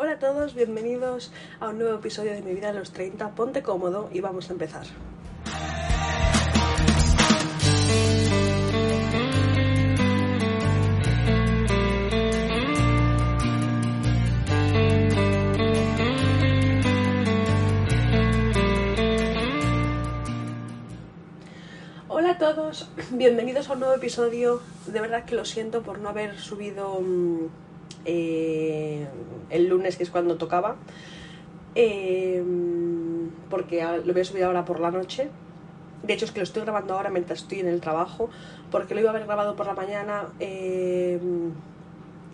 Hola a todos, bienvenidos a un nuevo episodio de Mi vida a los 30. Ponte cómodo y vamos a empezar. Hola a todos, bienvenidos a un nuevo episodio. De verdad que lo siento por no haber subido mm, eh, el lunes, que es cuando tocaba, eh, porque lo voy a subir ahora por la noche. De hecho, es que lo estoy grabando ahora mientras estoy en el trabajo, porque lo iba a haber grabado por la mañana eh,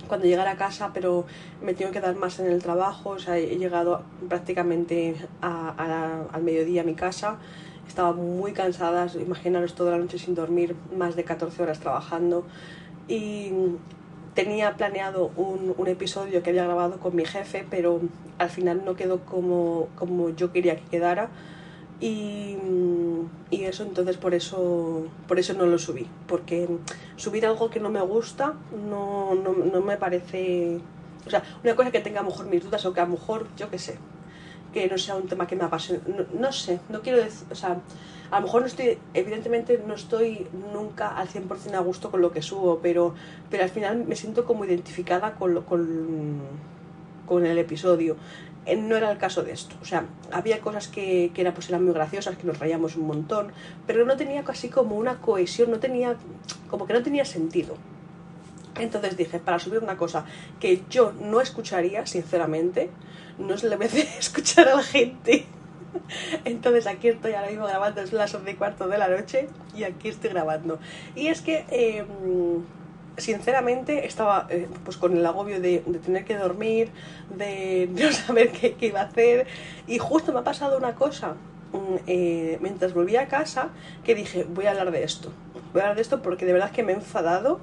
cuando llegara a casa, pero me tengo que dar más en el trabajo. O sea, he llegado prácticamente al mediodía a mi casa. Estaba muy cansada, imaginaros toda la noche sin dormir, más de 14 horas trabajando. Y tenía planeado un, un, episodio que había grabado con mi jefe, pero al final no quedó como, como yo quería que quedara. Y, y, eso entonces por eso por eso no lo subí porque subir algo que no me gusta no, no, no me parece o sea una cosa que tenga a lo mejor mis dudas o que a lo mejor yo qué sé que no sea un tema que me apasione no, no sé no quiero decir o sea a lo mejor no estoy, evidentemente no estoy nunca al 100% a gusto con lo que subo, pero, pero al final me siento como identificada con, lo, con, con el episodio. Eh, no era el caso de esto, o sea, había cosas que, que era, pues eran muy graciosas, que nos rayamos un montón, pero no tenía casi como una cohesión, no tenía, como que no tenía sentido. Entonces dije, para subir una cosa que yo no escucharía, sinceramente, no se le voy a escuchar a la gente. Entonces aquí estoy ahora mismo grabando, es las 11 y cuarto de la noche y aquí estoy grabando. Y es que, eh, sinceramente, estaba eh, pues con el agobio de, tener que dormir, de no saber qué, qué, iba a hacer y justo me ha pasado una cosa. Eh, mientras volví a casa que dije voy a hablar de esto voy a hablar de esto porque de verdad que me he enfadado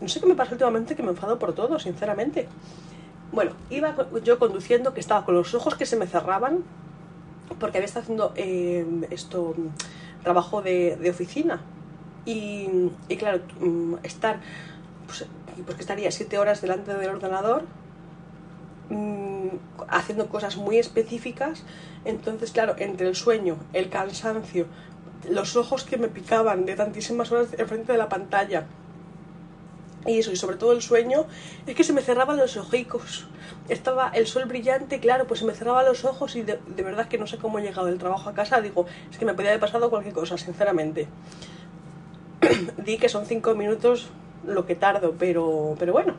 no sé qué me pasa últimamente que me enfado por todo sinceramente bueno, iba yo conduciendo que estaba con los ojos que se me cerraban porque había estado haciendo eh, esto trabajo de, de oficina. Y, y, claro estar pues, pues estaría siete horas delante del ordenador mmm, haciendo cosas muy específicas. Entonces claro entre el sueño el cansancio los ojos que me picaban de tantísimas horas enfrente de la pantalla y eso, y sobre todo el sueño, es que se me cerraban los ojicos. Estaba el sol brillante, claro, pues se me cerraban los ojos y de, verdad que no sé cómo he llegado del trabajo a casa. Digo, es que me podía haber pasado cualquier cosa, sinceramente. Di que son cinco minutos lo que tardo, pero, pero bueno.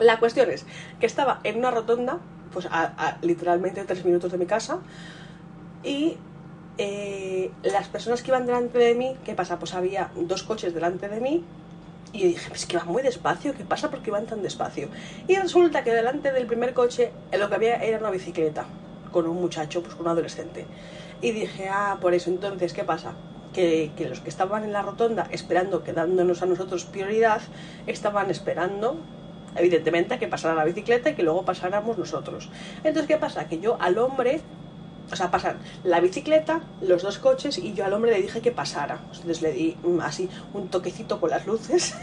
La cuestión es que estaba en una rotonda, pues a literalmente tres minutos de mi casa, y eh, las personas que iban delante de mí, ¿qué pasa? Pues había dos coches delante de mí y dije, es que van muy despacio, ¿qué pasa? ¿Por qué van tan despacio? Y resulta que delante del primer coche lo que había era una bicicleta con un muchacho, pues con un adolescente. Y dije, ah, por eso, entonces, ¿qué pasa? Que, que los que estaban en la rotonda esperando, que dándonos a nosotros prioridad, estaban esperando evidentemente a que pasara la bicicleta y que luego pasáramos nosotros. Entonces, ¿qué pasa? Que yo al hombre o sea, pasan la bicicleta, los dos coches y yo al hombre le dije que pasara. Entonces le di así un toquecito con las luces.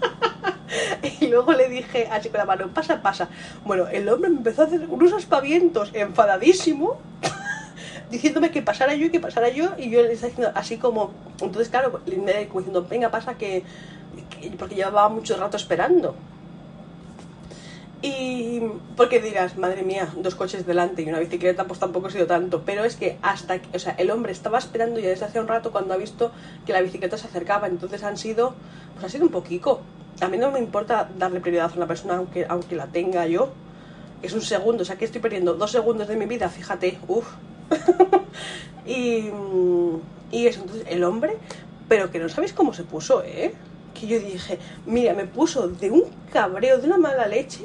y luego le dije así con la mano, pasa, pasa. Bueno, el hombre me empezó a hacer unos aspavientos enfadadísimo, diciéndome que pasara yo y que pasara yo. Y yo le estaba diciendo así como, entonces claro, le como diciendo, venga, pasa que, que porque llevaba mucho rato esperando. Y porque dirás, madre mía, dos coches delante y una bicicleta, pues tampoco ha sido tanto. Pero es que hasta, que, o sea, el hombre estaba esperando ya desde hace un rato cuando ha visto que la bicicleta se acercaba. Entonces han sido, pues ha sido un poquito. A mí no me importa darle prioridad a una persona aunque, aunque la tenga yo. Es un segundo, o sea que estoy perdiendo dos segundos de mi vida, fíjate, uff. y, y eso, entonces el hombre, pero que no sabéis cómo se puso, ¿eh? Que yo dije, mira, me puso de un cabreo, de una mala leche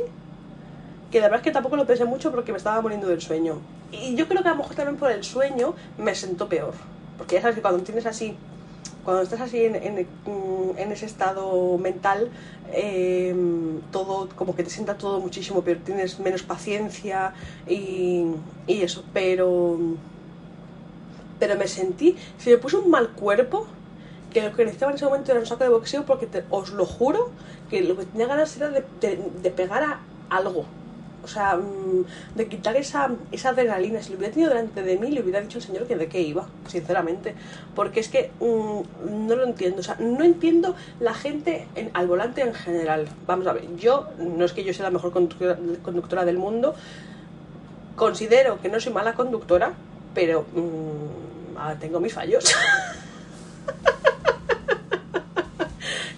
que la verdad es que tampoco lo pensé mucho porque me estaba muriendo del sueño. Y yo creo que a lo mejor también por el sueño me sentó peor. Porque ya sabes que cuando tienes así, cuando estás así en, en ese estado mental, eh, todo como que te sienta todo muchísimo peor, tienes menos paciencia y, eso, pero pero me sentí, se me puso un mal cuerpo que lo que necesitaba en ese momento era un saco de boxeo porque os lo juro que lo que tenía ganas era de, de, pegar a algo. O sea, mm, de quitar esa, esa adrenalina. Si lo hubiera tenido delante de mí, le hubiera dicho al señor que de qué iba, sinceramente. Porque es que mm, no lo entiendo. O sea, no entiendo la gente en, al volante en general. Vamos a ver, yo, no es que yo sea la mejor conductora, del mundo, considero que no soy mala conductora, pero mmm, tengo mis fallos.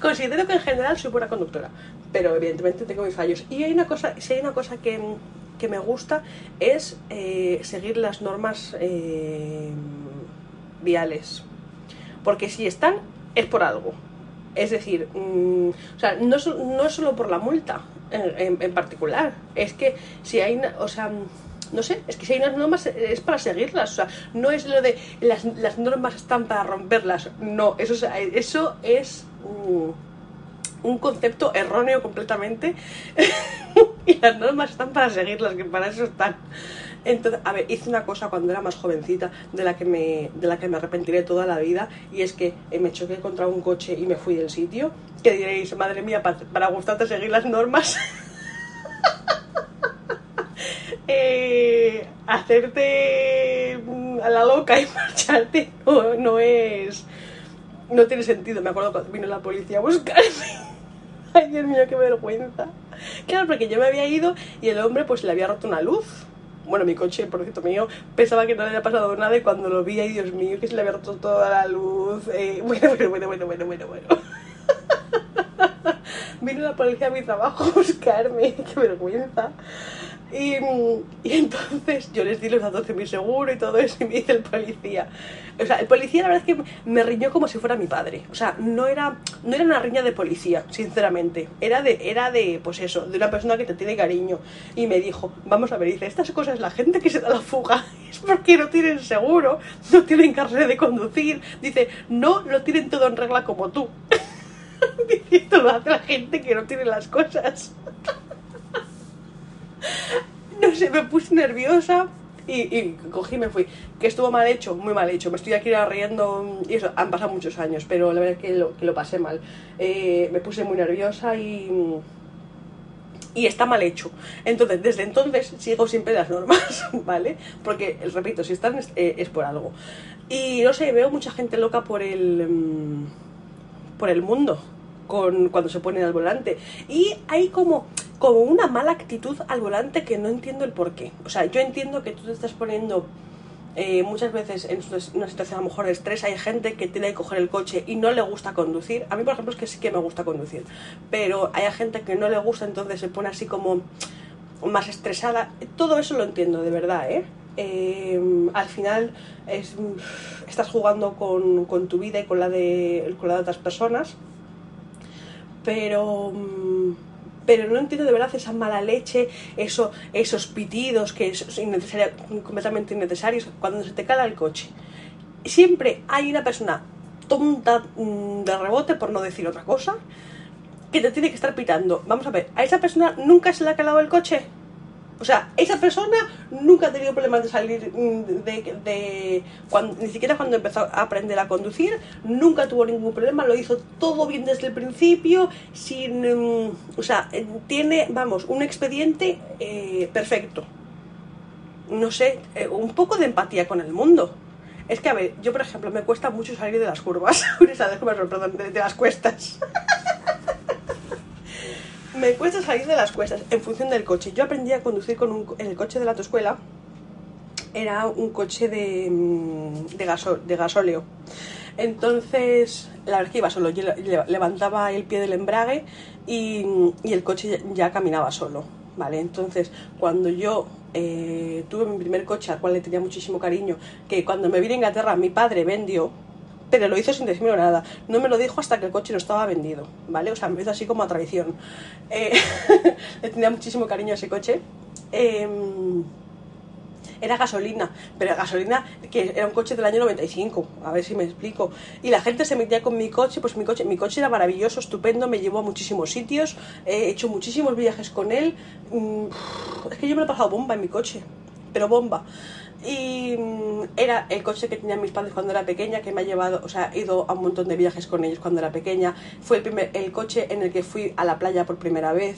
Considero que en general soy buena conductora, pero evidentemente tengo mis fallos. Y hay una cosa, si hay una cosa que, que me gusta es eh, seguir las normas eh, viales. Porque si están, es por algo. Es decir, mmm, o sea, no, no es solo por la multa en particular, es que si hay, o sea, no sé, es que si hay unas normas es para seguirlas, o sea, no es lo de las, las normas están para romperlas, no, eso, eso es un, un concepto erróneo completamente y las normas están para seguirlas, que para eso están. Entonces, a ver, hice una cosa cuando era más jovencita de la que me, de la que me arrepentiré toda la vida y es que me choqué contra un coche y me fui del sitio. Que diréis, madre mía, para, para gustarte seguir las normas. eh, hacerte mm, a la loca y marcharte no, es. No tiene sentido. Me acuerdo cuando vino la policía a buscarme. Ay, Dios mío, qué vergüenza. Claro, porque yo me había ido y el hombre pues le había roto una luz. Bueno, mi coche, por cierto mío, pensaba que no le había pasado nada y cuando lo vi, ay Dios mío, que se le había roto toda la luz. Eh, bueno, bueno, bueno, bueno, bueno, bueno, bueno. Vino la policía a mi trabajo a buscarme, qué vergüenza. Y, y, entonces yo les di los datos de mi seguro y todo eso y me dice el policía. O sea, el policía la verdad es que me riñó como si fuera mi padre. O sea, no era, no era una riña de policía, sinceramente. Era de, era de, pues eso, de una persona que te tiene cariño. Y me dijo, vamos a ver, dice, estas cosas, la gente que se da la fuga es porque no tienen seguro, no tienen carrera de conducir. Dice, no lo tienen todo en regla como tú. dice, esto lo hace la gente que no tiene las cosas no sé, me puse nerviosa y, cogí y me fui. Que estuvo mal hecho, muy mal hecho. Me estoy aquí riendo y eso, han pasado muchos años, pero la verdad es que lo, que lo pasé mal. Eh, me puse muy nerviosa y, y está mal hecho. Entonces, desde entonces sigo siempre las normas, ¿vale? Porque, repito, si están es, eh, es por algo. Y no sé, veo mucha gente loca por el, um, por el mundo con, cuando se ponen al volante. Y hay como como una mala actitud al volante que no entiendo el por qué. O sea, yo entiendo que tú te estás poniendo eh, muchas veces en una situación a lo mejor de estrés, hay gente que tiene que coger el coche y no le gusta conducir. A mí, por ejemplo, es que sí que me gusta conducir, pero hay gente que no le gusta, entonces se pone así como más estresada. Todo eso lo entiendo, de verdad, ¿eh? Eh, al final es, estás jugando con, con, tu vida y con la, de, con la de otras personas, pero pero no entiendo de verdad esa mala leche, eso, esos pitidos que son completamente innecesarios cuando se te cala el coche. Siempre hay una persona tonta mm, de rebote, por no decir otra cosa, que te tiene que estar pitando. Vamos a ver, ¿a esa persona nunca se le ha calado el coche? O sea, esa persona nunca ha tenido problemas de salir mm, de, de cuando, ni siquiera cuando empezó a aprender a conducir, nunca tuvo ningún problema, lo hizo todo bien desde el principio, sin, um, o sea, tiene, vamos, un expediente eh, perfecto. No sé, eh, un poco de empatía con el mundo. Es que, a ver, yo por ejemplo, me cuesta mucho salir de las curvas, de las cuestas. me cuesta salir de las cuestas en función del coche. Yo aprendí a conducir con un, el coche de la autoescuela. Era un coche de, mm, gasóleo. Entonces, la verdad que iba solo. Yo levantaba el pie del embrague y, y el coche ya caminaba solo. ¿Vale? Entonces, cuando yo eh, tuve mi primer coche, al cual le tenía muchísimo cariño, que cuando me vine a Inglaterra mi padre vendió, pero lo hizo sin decirme nada. No me lo dijo hasta que el coche no estaba vendido, ¿vale? O sea, me hizo así como a traición. Eh, le tenía muchísimo cariño a ese coche em, era gasolina, pero gasolina que era un coche del año 95, a ver si me explico. Y la gente se metía con mi coche, pues mi coche, mi coche era maravilloso, estupendo, me llevó a muchísimos sitios, he hecho muchísimos viajes con él. Mm, es que yo me lo he pasado bomba en mi coche, pero bomba. Y mm, era el coche que tenían mis padres cuando era pequeña, que me ha llevado, o sea, he ido a un montón de viajes con ellos cuando era pequeña. Fue el, primer, el coche en el que fui a la playa por primera vez.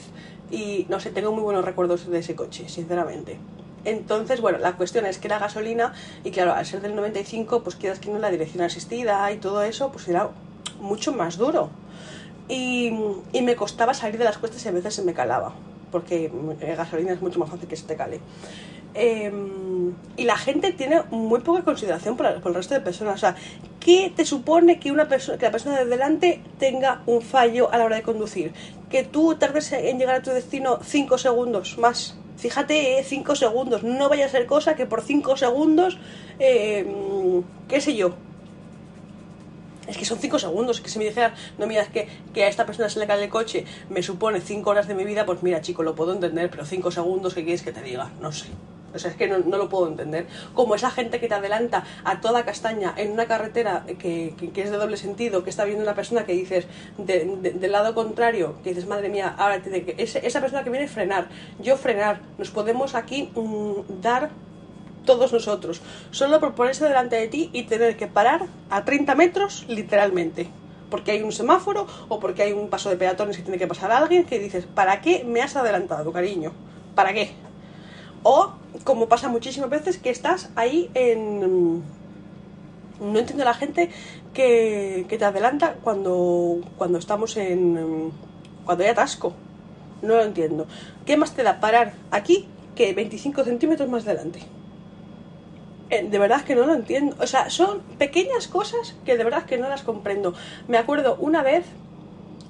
Y no sé, tengo muy buenos recuerdos de ese coche, sinceramente. Entonces, bueno, la cuestión es que era gasolina y claro, al ser del 95, pues quieras que no la dirección asistida y todo eso, pues era mucho más duro. Y, y me costaba salir de las cuestas y a veces se me calaba, porque gasolina es mucho más fácil que se te cale. Em, y la gente tiene muy poca consideración por, el resto de personas. O sea, ¿qué te supone que, una persona, que la persona de delante tenga un fallo a la hora de conducir? Que tú tardes en llegar a tu destino 5 segundos más. Fíjate, 5 segundos. No vaya a ser cosa que por 5 segundos, eh, qué sé yo. Es que son 5 segundos. Que si me dijera, no, mira, que, que a esta persona se le cae el coche me supone 5 horas de mi vida, pues mira, chico, lo puedo entender, pero 5 segundos, ¿qué quieres que te diga? No sé. O sea, es que no, lo puedo entender. Como esa gente que te adelanta a toda castaña en una carretera que, que, es de doble sentido, que está viendo una persona que dices del lado contrario, que dices, madre mía, ahora tiene que. esa persona que viene frenar, yo frenar, nos podemos aquí mm, dar todos nosotros, solo por ponerse delante de ti y tener que parar a 30 metros, literalmente porque hay un semáforo o porque hay un paso de peatones que tiene que pasar a alguien que dices, ¿para qué me has adelantado, cariño? ¿Para qué? O, como pasa muchísimas veces, que estás ahí en... No entiendo a la gente que, te adelanta cuando, cuando estamos en... cuando hay atasco. No lo entiendo. ¿Qué más te da parar aquí que 25 centímetros más adelante? Eh, de verdad que no lo entiendo. O sea, son pequeñas cosas que de verdad que no las comprendo. Me acuerdo una vez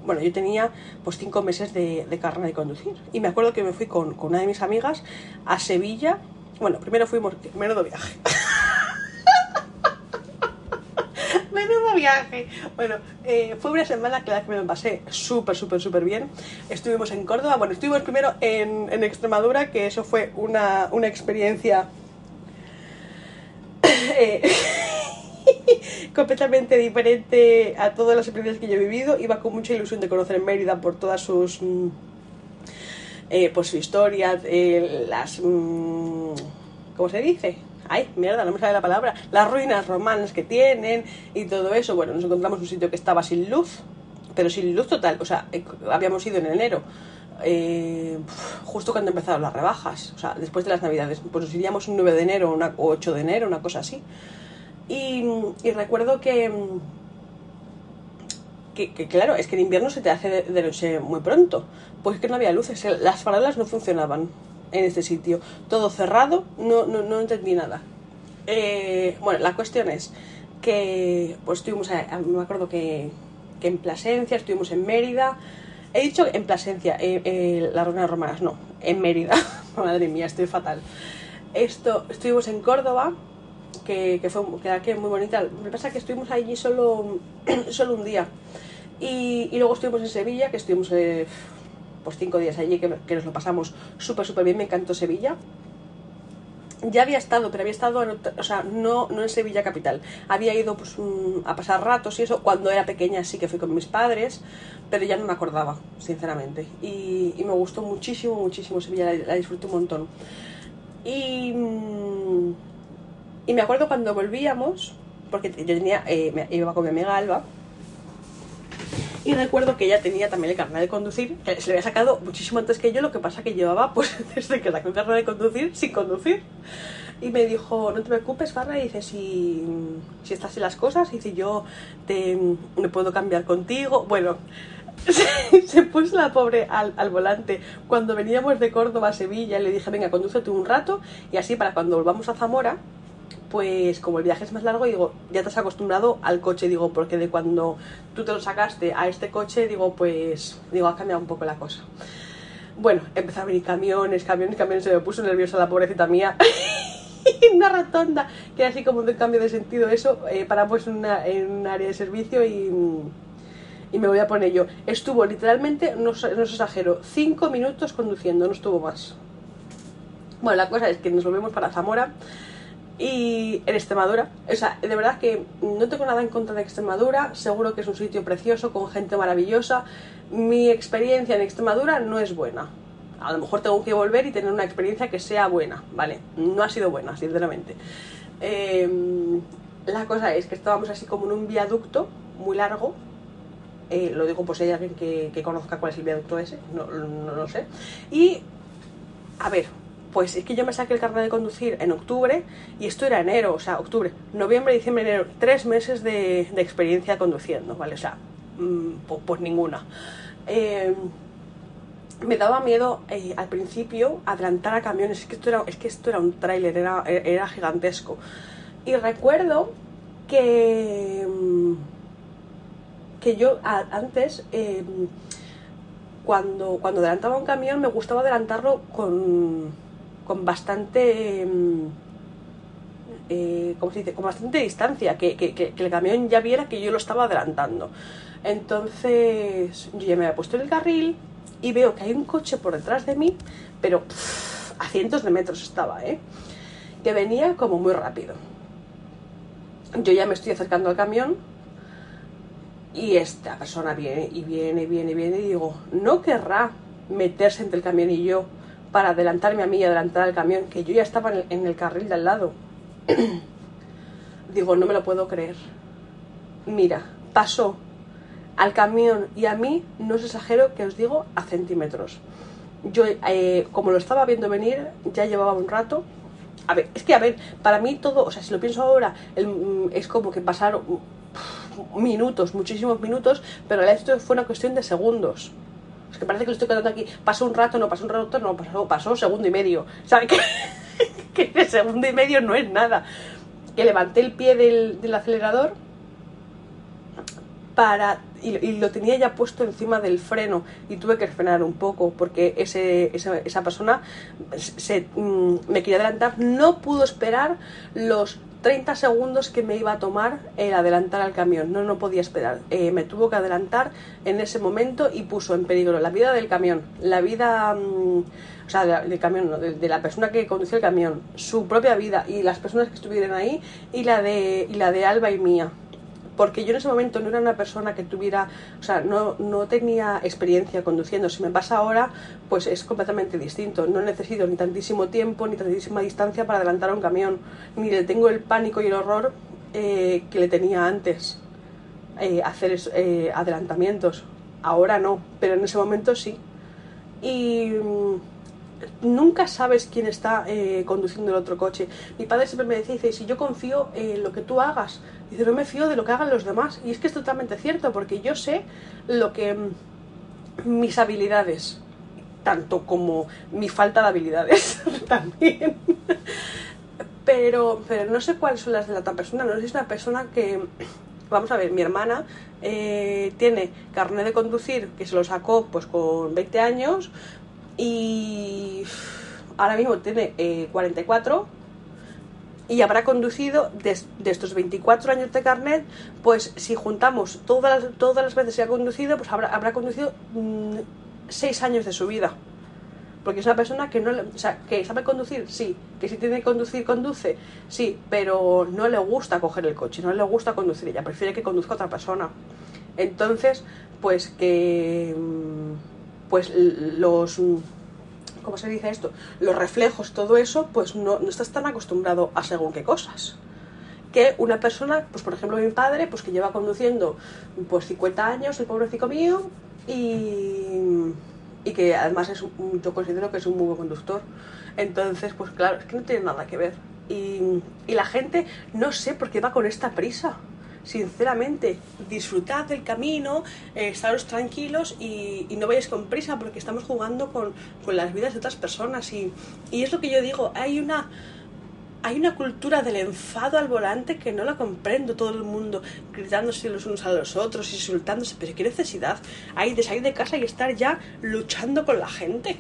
bueno, yo tenía pues cinco meses de, de carne de conducir. Y me acuerdo que me fui con, con, una de mis amigas a Sevilla. Bueno, primero fuimos, menudo viaje. menudo viaje. Bueno, eh, fue una semana que la que me pasé súper, súper, súper bien. Estuvimos en Córdoba, bueno, estuvimos primero en, en Extremadura, que eso fue una, una experiencia... eh, completamente diferente a todas las experiencias que yo he vivido. Iba con mucha ilusión de conocer Mérida por todas sus. Mm, eh, pues su historia, eh, las. Mm, ¿Cómo se dice? Ay, mierda, no me sale la palabra. Las ruinas romanas que tienen y todo eso. Bueno, nos encontramos en un sitio que estaba sin luz, pero sin luz total. O sea, eh, habíamos ido en enero. Justo cuando empezaron las rebajas, o sea, después de las navidades, pues nos iríamos un 9 de enero una, o 8 de enero, una cosa así. Y, recuerdo que, que, claro, es que en invierno se te hace de, noche muy pronto. Pues que no había luces, las farolas no funcionaban en este sitio. Todo cerrado, no, no, no entendí nada. Eh, bueno, la cuestión es que pues estuvimos, me acuerdo que, que, en Plasencia, estuvimos en Mérida. He dicho en Plasencia, eh, eh, las ruinas romanas, no, en Mérida. Madre mía, estoy fatal. Esto, estuvimos en Córdoba que, fue muy bonita. Que pasa que estuvimos allí solo, solo un día. Y, y, luego estuvimos en Sevilla, que estuvimos eh, pues cinco días allí, que, que nos lo pasamos súper, súper bien. Me encantó Sevilla. Ya había estado, pero había estado, en, o sea, no, no en Sevilla capital. Había ido pues, a pasar ratos y eso. Cuando era pequeña sí que fui con mis padres, pero ya no me acordaba, sinceramente. Y, me gustó muchísimo, muchísimo Sevilla, la, la disfruté un montón. Y... Mmm, y me acuerdo cuando volvíamos, porque yo tenía, eh, iba con mi amiga Alba, y recuerdo que ella tenía también el carnet de conducir, que se le había sacado muchísimo antes que yo, lo que pasa que llevaba, pues, desde que sacó el carnet de conducir, sin conducir. Y me dijo, no te preocupes, Farra, y dice, si, si estás en las cosas, y dice, yo te, me puedo cambiar contigo. Bueno, se, puso la pobre al, al, volante. Cuando veníamos de Córdoba a Sevilla, le dije, venga, condúcete un rato, y así para cuando volvamos a Zamora, pues como el viaje es más largo, digo, ya te has acostumbrado al coche, digo, porque de cuando tú te lo sacaste a este coche, digo, pues, digo, ha cambiado un poco la cosa. Bueno, empezó a venir camiones, camiones, camiones, se me puso nerviosa la pobrecita mía. una rotonda, que era así como de cambio de sentido eso, eh, paramos en, una, en un área de servicio y, y me voy a poner yo. Estuvo literalmente, no, no os exagero, cinco minutos conduciendo, no estuvo más. Bueno, la cosa es que nos volvemos para Zamora y en Extremadura. O sea, de verdad que no tengo nada en contra de Extremadura, seguro que es un sitio precioso, con gente maravillosa. Mi experiencia en Extremadura no es buena. A lo mejor tengo que volver y tener una experiencia que sea buena, ¿vale? No ha sido buena, sinceramente. Em, la cosa es que estábamos así como en un viaducto muy largo. Eh, lo digo por si hay alguien que, conozca cuál es el viaducto ese, no, no lo sé. Y, a ver, pues es que yo me saqué el carnet de conducir en octubre y esto era enero, o sea, octubre, noviembre, diciembre, enero, tres meses de, experiencia conduciendo, ¿vale? O sea, pues, pues, ninguna. Em, me daba miedo eh, al principio adelantar a camiones, es que esto era, es que esto era un tráiler, era, era gigantesco. Y recuerdo que, em, que yo antes, em, cuando, cuando adelantaba un camión, me gustaba adelantarlo con con bastante... Mm, eh, ¿cómo se dice? Con bastante distancia, que, el camión ya viera que yo lo estaba adelantando. Entonces yo ya me había puesto en el carril y veo que hay un coche por detrás de mí, pero a cientos de metros estaba, ¿eh? Que venía como muy rápido. Yo ya me estoy acercando al camión y esta persona viene y viene, viene, viene y digo, no querrá meterse entre el camión y yo para adelantarme a mí y adelantar al camión, que yo ya estaba en el, carril de al lado. Digo, no me lo puedo creer. Mira, pasó al camión y a mí, no os exagero que os digo, a centímetros. Yo, eh, como lo estaba viendo venir, ya llevaba un rato. A ver, es que a ver, para mí todo, o sea, si lo pienso ahora, mm, es como que pasaron minutos, muchísimos minutos, pero esto fue una cuestión de segundos. Que parece que lo estoy contando aquí. Pasó un rato, no pasó un rato, no pasó, pasó segundo y medio. ¿Sabes qué? que el segundo y medio no es nada. Que levanté el pie del, acelerador para y, lo tenía ya puesto encima del freno y tuve que frenar un poco porque ese, esa, persona se, mm, me quería adelantar. No pudo esperar los 30 segundos que me iba a tomar el adelantar al camión. No, no podía esperar. Eh, me tuvo que adelantar en ese momento y puso en peligro la vida del camión, la vida, mm, o sea, del camión, de, la persona que conducía el camión, su propia vida y las personas que estuvieran ahí y la de, y la de Alba y mía porque yo en ese momento no era una persona que tuviera, o sea, no, no tenía experiencia conduciendo. Si me pasa ahora, pues es completamente distinto. No necesito ni tantísimo tiempo ni tantísima distancia para adelantar a un camión, ni le tengo el pánico y el horror eh, que le tenía antes. Eh, hacer eh, adelantamientos. Ahora no, pero en ese momento sí. Y mm, nunca sabes quién está eh, conduciendo el otro coche. Mi padre siempre me decía, dice, si yo confío en lo que tú hagas, dice, no me fío de lo que hagan los demás. Y es que es totalmente cierto, porque yo sé lo que mm, mis habilidades, tanto como mi falta de habilidades también. pero, pero no sé cuáles son las de la otra persona, no sé si es una persona que... Vamos a ver, mi hermana eh, tiene carnet de conducir que se lo sacó pues con 20 años, y ahora mismo tiene 44 eh, y habrá conducido de, estos 24 años de carnet, pues si juntamos todas, todas las veces que ha conducido, pues habrá, habrá conducido 6 mm, años de su vida. Porque es una persona que no o sea, que sabe conducir, sí, que si tiene que conducir, conduce, sí, pero no le gusta coger el coche, no le gusta conducir ella, prefiere que conduzca otra persona. Entonces, pues que mm, pues los ¿cómo se dice esto? Los reflejos, todo eso, pues no, no estás tan acostumbrado a según qué cosas. Que una persona, pues por ejemplo mi padre, pues que lleva conduciendo pues 50 años, el pobrecito mío, y, y que además es yo considero que es un muy buen conductor. Entonces, pues claro, es que no tiene nada que ver. Y, y la gente, no sé por qué va con esta prisa sinceramente, disfrutad del camino, eh, estaros tranquilos y, no vayáis con prisa porque estamos jugando con, las vidas de otras personas. Y, es lo que yo digo, hay una, hay una cultura del enfado al volante que no la comprendo todo el mundo, gritándose los unos a los otros, insultándose, pero qué necesidad hay de salir de casa y estar ya luchando con la gente.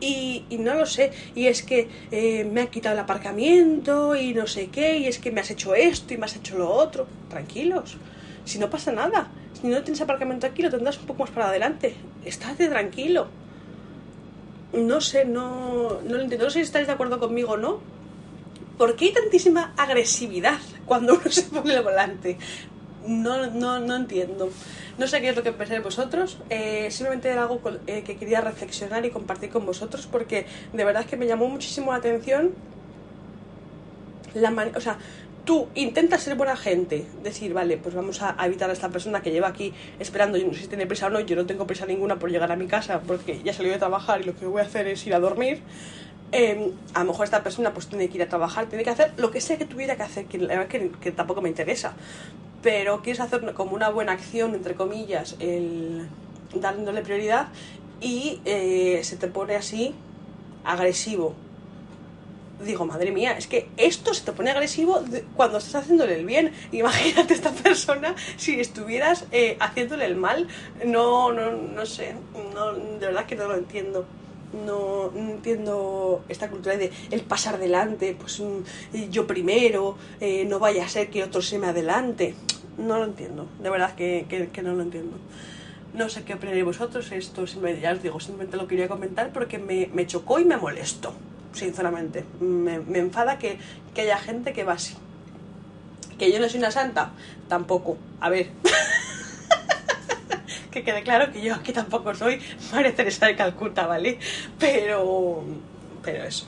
Y, no lo sé, y es que eh, me ha quitado el aparcamiento y no sé qué, y es que me has hecho esto y me has hecho lo otro. Tranquilos, si no pasa nada, si no tienes aparcamiento aquí lo tendrás un poco más para adelante. Estate tranquilo. no sé, no, no lo entiendo. No sé si estáis de acuerdo conmigo o no. ¿Por qué hay tantísima agresividad cuando uno se pone el volante? No, no, no entiendo. No sé qué es lo que pensáis vosotros. Eh, simplemente era algo eh, que quería reflexionar y compartir con vosotros porque de verdad es que me llamó muchísimo la atención la o sea, tú intentas ser buena gente, decir, vale, pues vamos a, evitar a esta persona que lleva aquí esperando, yo no sé si tiene prisa o no, yo no tengo prisa ninguna por llegar a mi casa porque ya salió de trabajar y lo que voy a hacer es ir a dormir. Em, a lo mejor esta persona pues tiene que ir a trabajar, tiene que hacer lo que sea que tuviera que hacer, que, que, que tampoco me interesa. Pero quieres hacer como una buena acción, entre comillas, el dándole prioridad y eh, se te pone así agresivo digo, madre mía, es que esto se te pone agresivo cuando estás haciéndole el bien. Imagínate esta persona si estuvieras eh, haciéndole el mal. No, no, no sé, no, de verdad que no lo entiendo. No, entiendo esta cultura de el pasar delante, pues mm, yo primero, eh, no vaya a ser que otro se me adelante. No lo entiendo, de verdad que, que, no lo entiendo. No sé qué opináis vosotros, esto ya os digo, simplemente lo quería comentar porque me, me chocó y me molestó sinceramente. Me, enfada que, haya gente que va así. Que yo no soy una santa, tampoco. A ver. que quede claro que yo aquí tampoco soy María de Calcuta, ¿vale? Pero. Pero eso.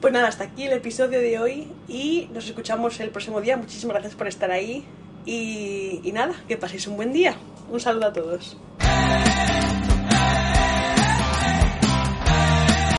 Pues nada, hasta aquí el episodio de hoy y nos escuchamos el próximo día. Muchísimas gracias por estar ahí y, y nada, que paséis un buen día. Un saludo a todos.